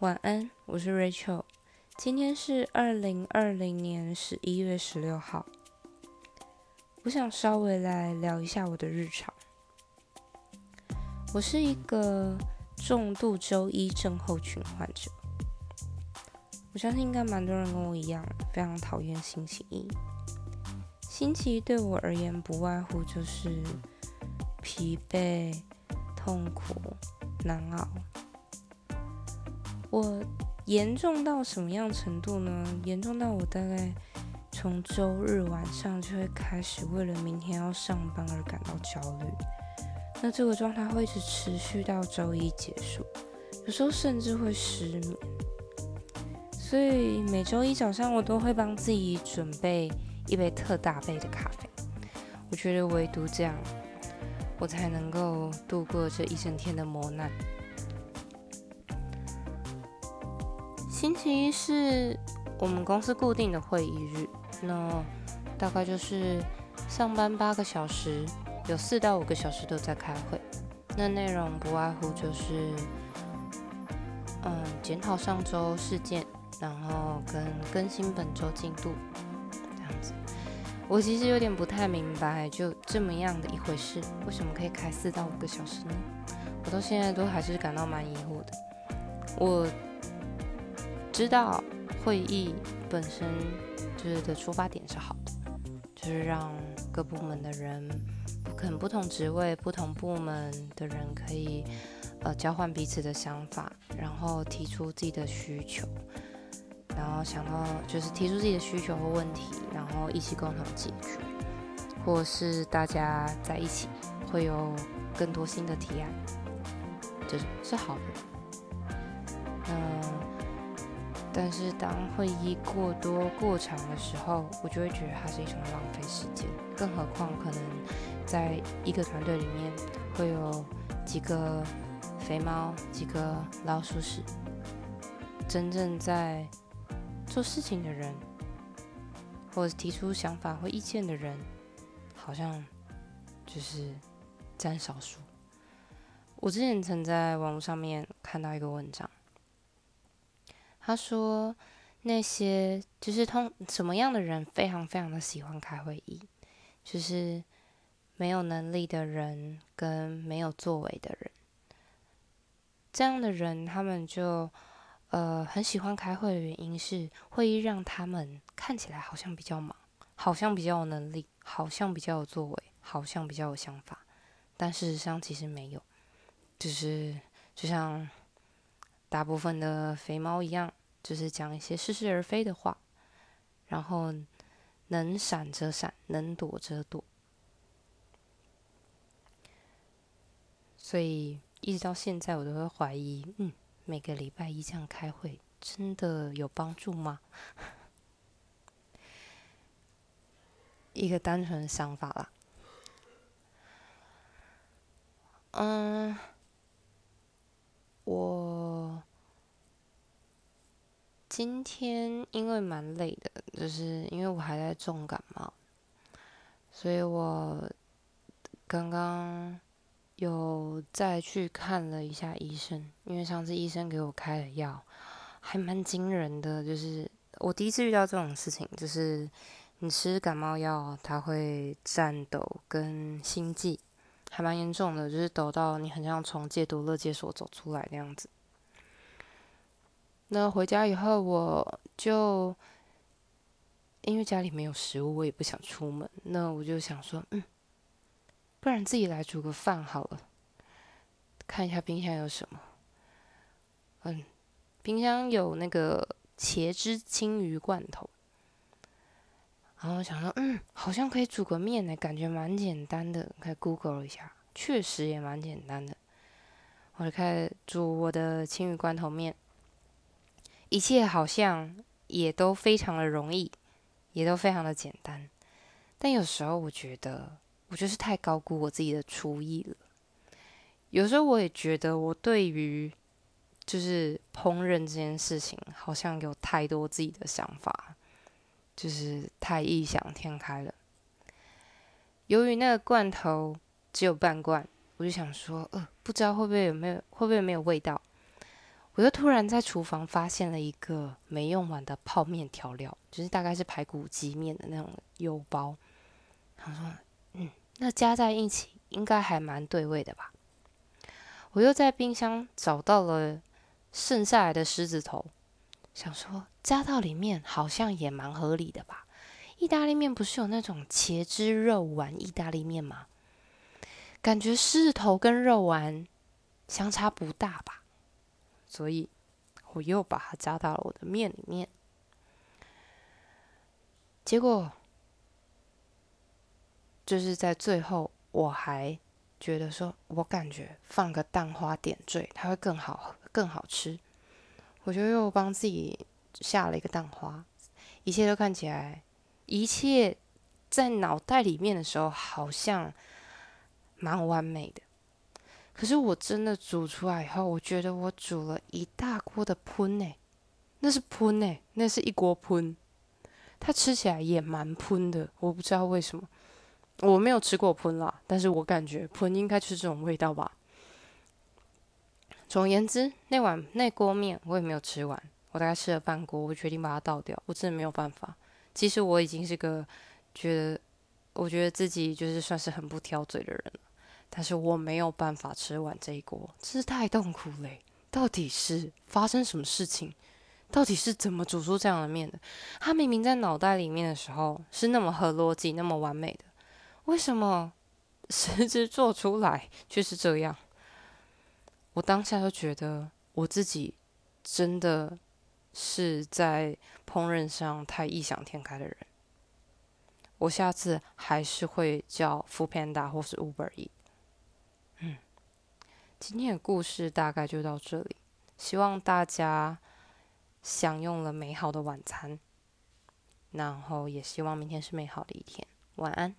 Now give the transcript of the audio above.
晚安，我是 Rachel。今天是二零二零年十一月十六号。我想稍微来聊一下我的日常。我是一个重度周一症候群患者。我相信应该蛮多人跟我一样，非常讨厌星期一。星期一对我而言，不外乎就是疲惫、痛苦、难熬。我严重到什么样程度呢？严重到我大概从周日晚上就会开始为了明天要上班而感到焦虑。那这个状态会一直持续到周一结束，有时候甚至会失眠。所以每周一早上我都会帮自己准备一杯特大杯的咖啡。我觉得唯独这样，我才能够度过这一整天的磨难。星期一是我们公司固定的会议日，那大概就是上班八个小时，有四到五个小时都在开会。那内容不外乎就是，嗯，检讨上周事件，然后跟更新本周进度这样子。我其实有点不太明白，就这么样的一回事，为什么可以开四到五个小时呢？我到现在都还是感到蛮疑惑的。我。知道会议本身就是的出发点是好的，就是让各部门的人，可能不同职位、不同部门的人可以呃交换彼此的想法，然后提出自己的需求，然后想到就是提出自己的需求或问题，然后一起共同解决，或是大家在一起会有更多新的提案，这种是好的。但是当会议过多过长的时候，我就会觉得它是一种浪费时间。更何况可能在一个团队里面会有几个肥猫、几个老鼠屎，真正在做事情的人，或者提出想法或意见的人，好像就是占少数。我之前曾在网络上面看到一个文章。他说：“那些就是通什么样的人非常非常的喜欢开会议，就是没有能力的人跟没有作为的人。这样的人，他们就呃很喜欢开会的原因是，会议让他们看起来好像比较忙，好像比较有能力，好像比较有作为，好像比较有想法，但事实上其实没有，就是就像。”大部分的肥猫一样，就是讲一些似是而非的话，然后能闪则闪，能躲则躲。所以一直到现在，我都会怀疑：嗯，每个礼拜一这样开会，真的有帮助吗？一个单纯的想法啦。嗯。我今天因为蛮累的，就是因为我还在重感冒，所以我刚刚有再去看了一下医生，因为上次医生给我开的药还蛮惊人的，就是我第一次遇到这种事情，就是你吃感冒药，它会颤抖跟心悸。还蛮严重的，就是抖到你很像从戒毒乐戒所走出来那样子。那回家以后，我就因为家里没有食物，我也不想出门。那我就想说，嗯，不然自己来煮个饭好了。看一下冰箱有什么。嗯，冰箱有那个茄汁青鱼罐头。然后想说，嗯，好像可以煮个面呢，感觉蛮简单的。可以 Google 一下，确实也蛮简单的。我就开始煮我的青鱼罐头面，一切好像也都非常的容易，也都非常的简单。但有时候我觉得，我就是太高估我自己的厨艺了。有时候我也觉得，我对于就是烹饪这件事情，好像有太多自己的想法。就是太异想天开了。由于那个罐头只有半罐，我就想说，呃，不知道会不会有没有会不会没有味道。我又突然在厨房发现了一个没用完的泡面调料，就是大概是排骨鸡面的那种油包。他说：“嗯，那加在一起应该还蛮对味的吧？”我又在冰箱找到了剩下来的狮子头，想说加到里面好像也蛮合理的吧。意大利面不是有那种茄汁肉丸意大利面吗？感觉狮子头跟肉丸相差不大吧。所以，我又把它加到了我的面里面。结果，就是在最后，我还觉得说，我感觉放个蛋花点缀，它会更好、更好吃。我就又帮自己下了一个蛋花，一切都看起来，一切在脑袋里面的时候，好像蛮完美的。可是我真的煮出来以后，我觉得我煮了一大锅的喷呢，那是喷呢，那是一锅喷，它吃起来也蛮喷的，我不知道为什么，我没有吃过喷啦，但是我感觉喷应该就是这种味道吧。总而言之，那碗那锅面我也没有吃完，我大概吃了半锅，我决定把它倒掉，我真的没有办法。其实我已经是个觉得，我觉得自己就是算是很不挑嘴的人。但是我没有办法吃完这一锅，真是太痛苦嘞！到底是发生什么事情？到底是怎么煮出这样的面的？他明明在脑袋里面的时候是那么合逻辑、那么完美的，为什么实质做出来却是这样？我当下就觉得我自己真的是在烹饪上太异想天开的人。我下次还是会叫 Food Panda 或是 Uber E。今天的故事大概就到这里，希望大家享用了美好的晚餐，然后也希望明天是美好的一天。晚安。